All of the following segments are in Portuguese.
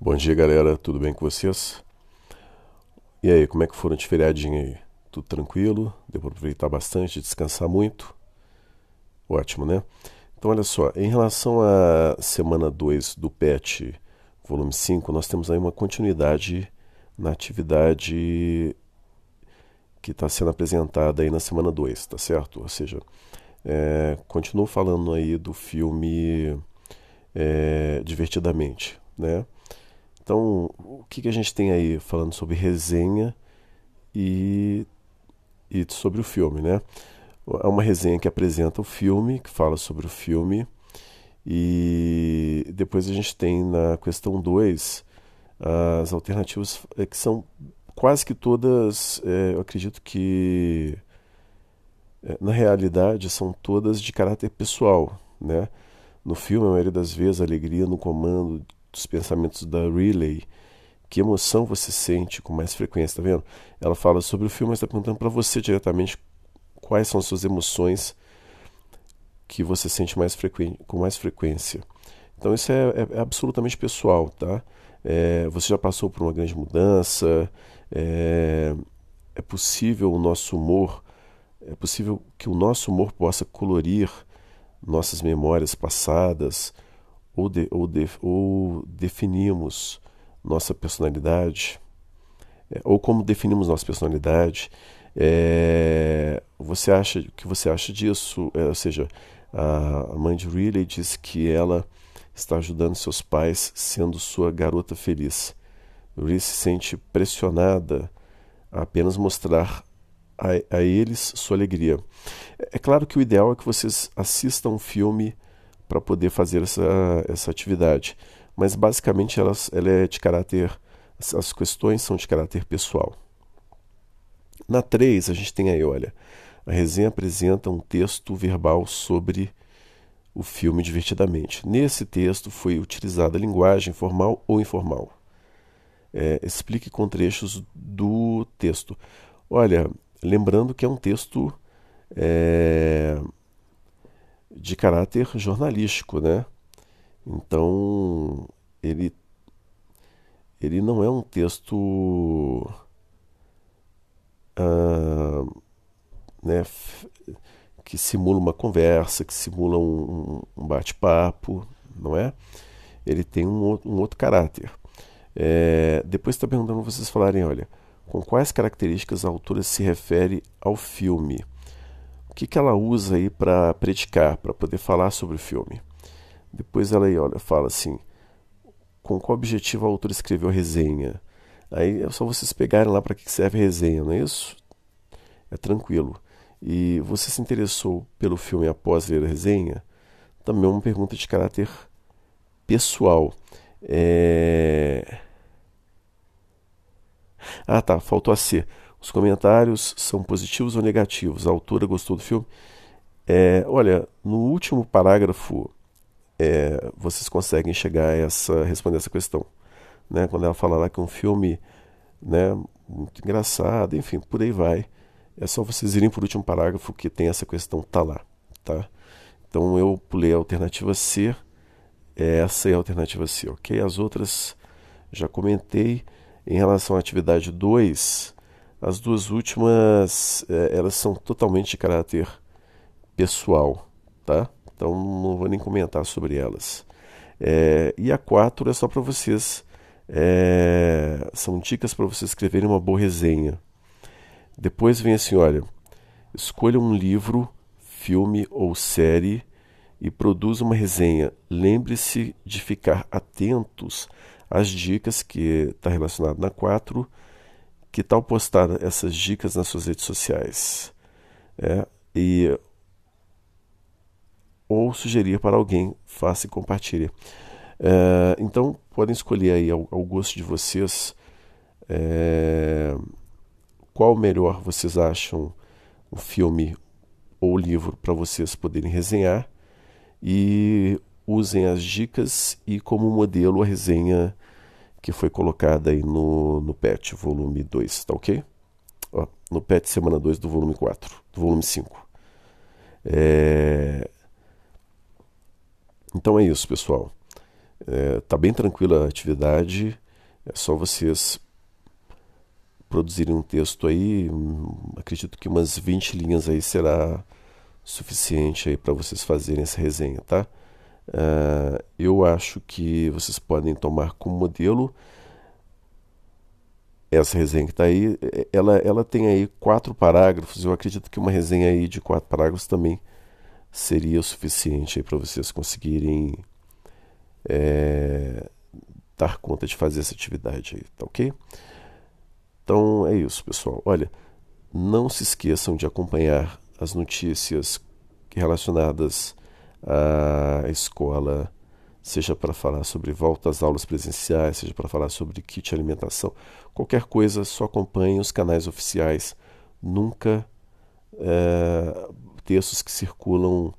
Bom dia, galera. Tudo bem com vocês? E aí, como é que foram de feriadinho aí? Tudo tranquilo? Deu para aproveitar bastante, descansar muito? Ótimo, né? Então, olha só, em relação à semana 2 do PET, volume 5, nós temos aí uma continuidade na atividade que está sendo apresentada aí na semana 2, tá certo? Ou seja, é, continuo falando aí do filme é, Divertidamente, né? Então, o que, que a gente tem aí falando sobre resenha e, e sobre o filme, né? É uma resenha que apresenta o filme, que fala sobre o filme, e depois a gente tem na questão 2 as alternativas é, que são quase que todas, é, eu acredito que é, na realidade são todas de caráter pessoal, né? No filme, a maioria das vezes, a alegria no comando dos pensamentos da Riley. Que emoção você sente com mais frequência, tá vendo? Ela fala sobre o filme, mas está perguntando para você diretamente quais são as suas emoções que você sente mais com mais frequência. Então isso é, é, é absolutamente pessoal, tá? É, você já passou por uma grande mudança, é, é possível o nosso humor, é possível que o nosso humor possa colorir nossas memórias passadas, ou, de, ou, de, ou definimos nossa personalidade, é, ou como definimos nossa personalidade. É, você acha o que você acha disso? É, ou seja, a mãe de Riley diz que ela está ajudando seus pais, sendo sua garota feliz. Riley se sente pressionada a apenas mostrar a, a eles sua alegria. É, é claro que o ideal é que vocês assistam um filme para poder fazer essa, essa atividade. Mas basicamente elas, ela é de caráter, as questões são de caráter pessoal. Na 3, a gente tem aí, olha, a resenha apresenta um texto verbal sobre o filme divertidamente. Nesse texto foi utilizada a linguagem formal ou informal. É, explique com trechos do texto. Olha, lembrando que é um texto é, de caráter jornalístico, né? Então, ele, ele não é um texto ah, né, que simula uma conversa, que simula um, um bate-papo, não é? Ele tem um, um outro caráter. É, depois está perguntando vocês falarem, olha, com quais características a autora se refere ao filme? Que, que ela usa aí para predicar, para poder falar sobre o filme. Depois ela aí, olha, fala assim, com qual objetivo a autora escreveu a resenha. Aí é só vocês pegarem lá para que serve a resenha, não é isso? É tranquilo. E você se interessou pelo filme após ler a resenha? Também é uma pergunta de caráter pessoal. É... Ah, tá, faltou a C. Os comentários são positivos ou negativos? A autora gostou do filme? É, olha, no último parágrafo é, vocês conseguem chegar a essa, responder essa questão. Né? Quando ela fala lá que é um filme né, muito engraçado, enfim, por aí vai. É só vocês irem o último parágrafo que tem essa questão, tá lá. Tá? Então eu pulei a alternativa C, essa é a alternativa C, ok? As outras já comentei. Em relação à atividade 2, as duas últimas, é, elas são totalmente de caráter pessoal, tá? Então não vou nem comentar sobre elas. É, e a 4 é só para vocês, é, são dicas para vocês escreverem uma boa resenha. Depois vem assim, olha, escolha um livro, filme ou série e produza uma resenha. Lembre-se de ficar atentos às dicas que está relacionado na 4 que tal postar essas dicas nas suas redes sociais? É, e ou sugerir para alguém, faça e compartilhe. É, então, podem escolher aí ao, ao gosto de vocês é, qual melhor vocês acham o filme ou livro para vocês poderem resenhar e usem as dicas e como modelo a resenha que foi colocada aí no, no PET, volume 2, tá ok? Ó, no PET, semana 2 do volume 4, do volume 5. É... Então é isso, pessoal. É, tá bem tranquila a atividade, é só vocês produzirem um texto aí, acredito que umas 20 linhas aí será suficiente aí para vocês fazerem essa resenha, tá? Uh, eu acho que vocês podem tomar como modelo essa resenha que está aí. Ela, ela tem aí quatro parágrafos. Eu acredito que uma resenha aí de quatro parágrafos também seria o suficiente para vocês conseguirem é, dar conta de fazer essa atividade aí, tá ok? Então é isso, pessoal. Olha, não se esqueçam de acompanhar as notícias relacionadas à escola, seja para falar sobre volta às aulas presenciais, seja para falar sobre kit alimentação, qualquer coisa, só acompanhe os canais oficiais. Nunca é, textos que circulam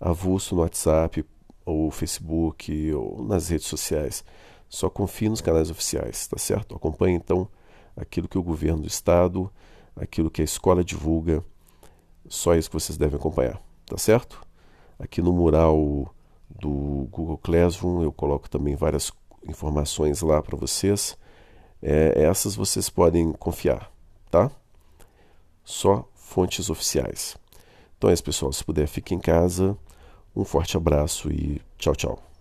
avulso no WhatsApp ou Facebook ou nas redes sociais. Só confie nos canais oficiais, tá certo? Acompanhe então aquilo que o governo do estado, aquilo que a escola divulga. Só isso que vocês devem acompanhar, tá certo? Aqui no mural do Google Classroom eu coloco também várias informações lá para vocês. É, essas vocês podem confiar, tá? Só fontes oficiais. Então é isso, pessoal. Se puder, fique em casa. Um forte abraço e tchau, tchau.